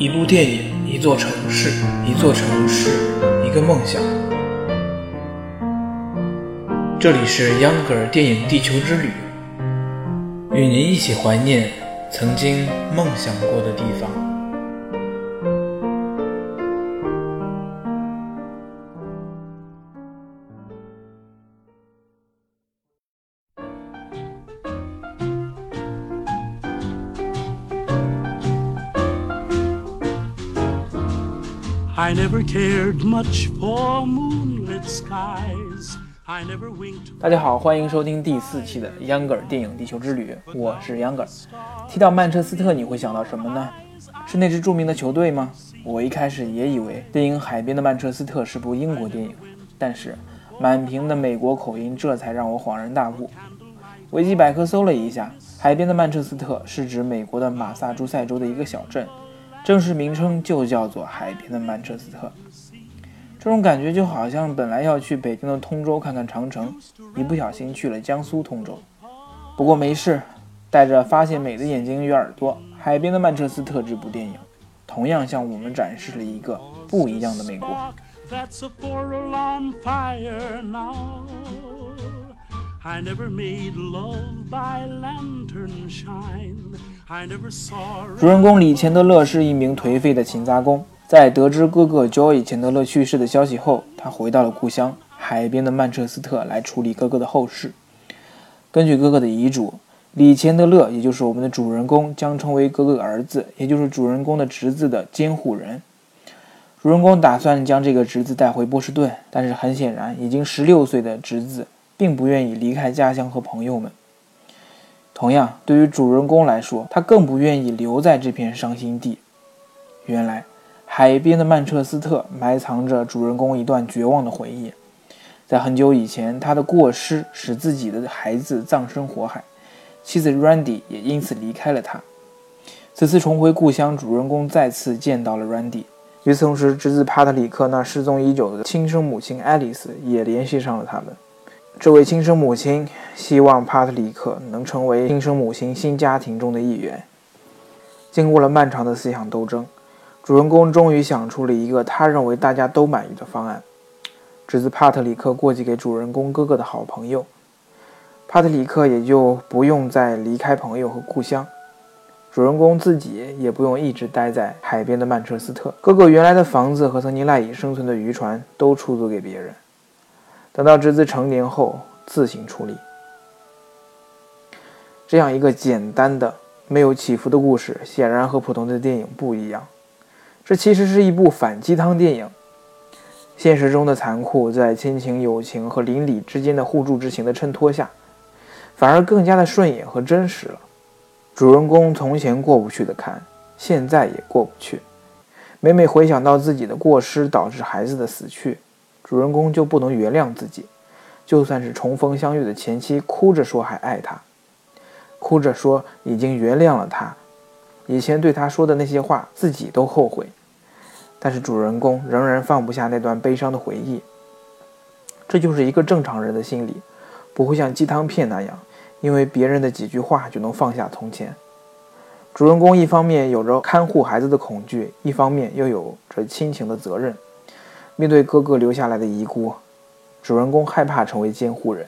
一部电影，一座城市，一座城市，一个梦想。这里是 Younger 电影地球之旅，与您一起怀念曾经梦想过的地方。I never cared much for moonlit skies. I never winked. 大家好，欢迎收听第四期的 Younger 电影地球之旅，我是 Younger。提到曼彻斯特，你会想到什么呢？是那支著名的球队吗？我一开始也以为电影《海边的曼彻斯特》是部英国电影，但是满屏的美国口音，这才让我恍然大悟。维基百科搜了一下，《海边的曼彻斯特》是指美国的马萨诸塞州的一个小镇。正式名称就叫做海边的曼彻斯特，这种感觉就好像本来要去北京的通州看看长城，一不小心去了江苏通州。不过没事，带着发现美的眼睛与耳朵，《海边的曼彻斯特》这部电影，同样向我们展示了一个不一样的美国。I never made love by lantern shine. 主人公李钱德勒是一名颓废的勤杂工，在得知哥哥 Joey 钱德勒去世的消息后，他回到了故乡海边的曼彻斯特来处理哥哥的后事。根据哥哥的遗嘱，李钱德勒，也就是我们的主人公，将成为哥哥的儿子，也就是主人公的侄子的监护人。主人公打算将这个侄子带回波士顿，但是很显然，已经十六岁的侄子。并不愿意离开家乡和朋友们。同样，对于主人公来说，他更不愿意留在这片伤心地。原来，海边的曼彻斯特埋藏着主人公一段绝望的回忆。在很久以前，他的过失使自己的孩子葬身火海，妻子 Randy 也因此离开了他。此次重回故乡，主人公再次见到了 Randy。与此同时，侄子帕特里克那失踪已久的亲生母亲爱丽丝也联系上了他们。这位亲生母亲希望帕特里克能成为亲生母亲新家庭中的一员。经过了漫长的思想斗争，主人公终于想出了一个他认为大家都满意的方案：侄子帕特里克过继给主人公哥哥的好朋友，帕特里克也就不用再离开朋友和故乡，主人公自己也不用一直待在海边的曼彻斯特。哥哥原来的房子和曾经赖以生存的渔船都出租给别人。等到侄子成年后，自行处理。这样一个简单的、没有起伏的故事，显然和普通的电影不一样。这其实是一部反鸡汤电影。现实中的残酷，在亲情、友情和邻里之间的互助之情的衬托下，反而更加的顺眼和真实了。主人公从前过不去的坎，现在也过不去。每每回想到自己的过失导致孩子的死去。主人公就不能原谅自己，就算是重逢相遇的前妻，哭着说还爱他，哭着说已经原谅了他，以前对他说的那些话自己都后悔，但是主人公仍然放不下那段悲伤的回忆。这就是一个正常人的心理，不会像鸡汤片那样，因为别人的几句话就能放下从前。主人公一方面有着看护孩子的恐惧，一方面又有着亲情的责任。面对哥哥留下来的遗孤，主人公害怕成为监护人，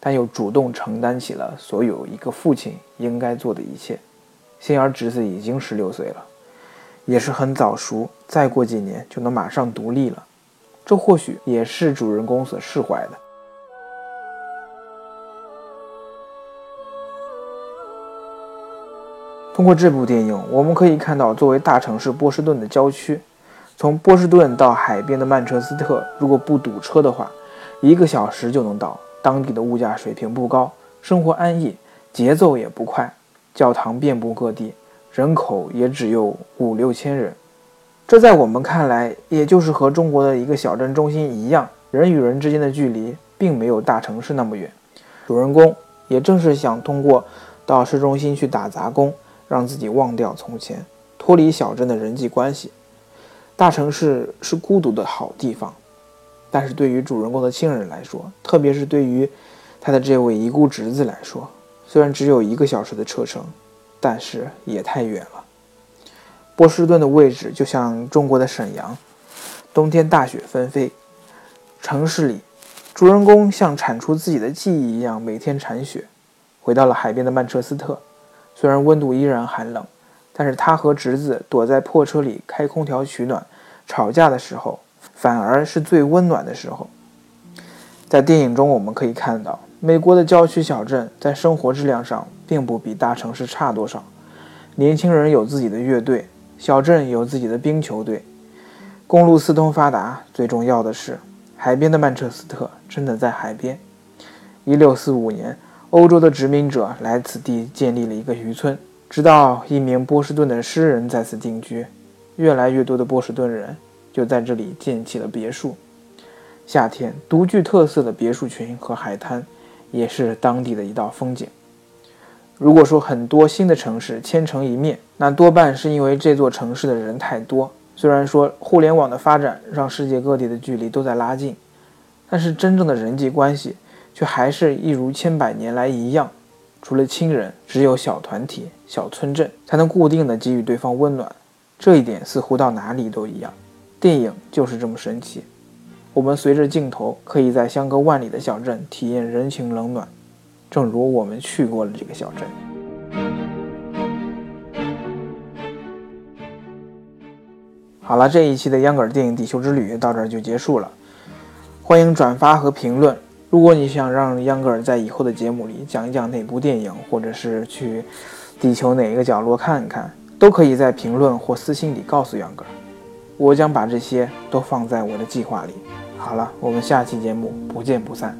但又主动承担起了所有一个父亲应该做的一切。幸而侄子已经十六岁了，也是很早熟，再过几年就能马上独立了。这或许也是主人公所释怀的。通过这部电影，我们可以看到，作为大城市波士顿的郊区。从波士顿到海边的曼彻斯特，如果不堵车的话，一个小时就能到。当地的物价水平不高，生活安逸，节奏也不快，教堂遍布各地，人口也只有五六千人。这在我们看来，也就是和中国的一个小镇中心一样，人与人之间的距离并没有大城市那么远。主人公也正是想通过到市中心去打杂工，让自己忘掉从前，脱离小镇的人际关系。大城市是孤独的好地方，但是对于主人公的亲人来说，特别是对于他的这位遗孤侄子来说，虽然只有一个小时的车程，但是也太远了。波士顿的位置就像中国的沈阳，冬天大雪纷飞。城市里，主人公像铲除自己的记忆一样，每天铲雪。回到了海边的曼彻斯特，虽然温度依然寒冷，但是他和侄子躲在破车里开空调取暖。吵架的时候，反而是最温暖的时候。在电影中，我们可以看到，美国的郊区小镇在生活质量上并不比大城市差多少。年轻人有自己的乐队，小镇有自己的冰球队，公路四通发达。最重要的是，海边的曼彻斯特真的在海边。一六四五年，欧洲的殖民者来此地建立了一个渔村，直到一名波士顿的诗人在此定居，越来越多的波士顿人就在这里建起了别墅。夏天独具特色的别墅群和海滩，也是当地的一道风景。如果说很多新的城市千城一面，那多半是因为这座城市的人太多。虽然说互联网的发展让世界各地的距离都在拉近，但是真正的人际关系却还是一如千百年来一样。除了亲人，只有小团体、小村镇才能固定的给予对方温暖。这一点似乎到哪里都一样。电影就是这么神奇。我们随着镜头，可以在相隔万里的小镇体验人情冷暖，正如我们去过了这个小镇。好了，这一期的秧歌儿电影地球之旅到这儿就结束了。欢迎转发和评论。如果你想让秧歌儿在以后的节目里讲一讲哪部电影，或者是去地球哪一个角落看一看，都可以在评论或私信里告诉秧歌儿，我将把这些都放在我的计划里。好了，我们下期节目不见不散。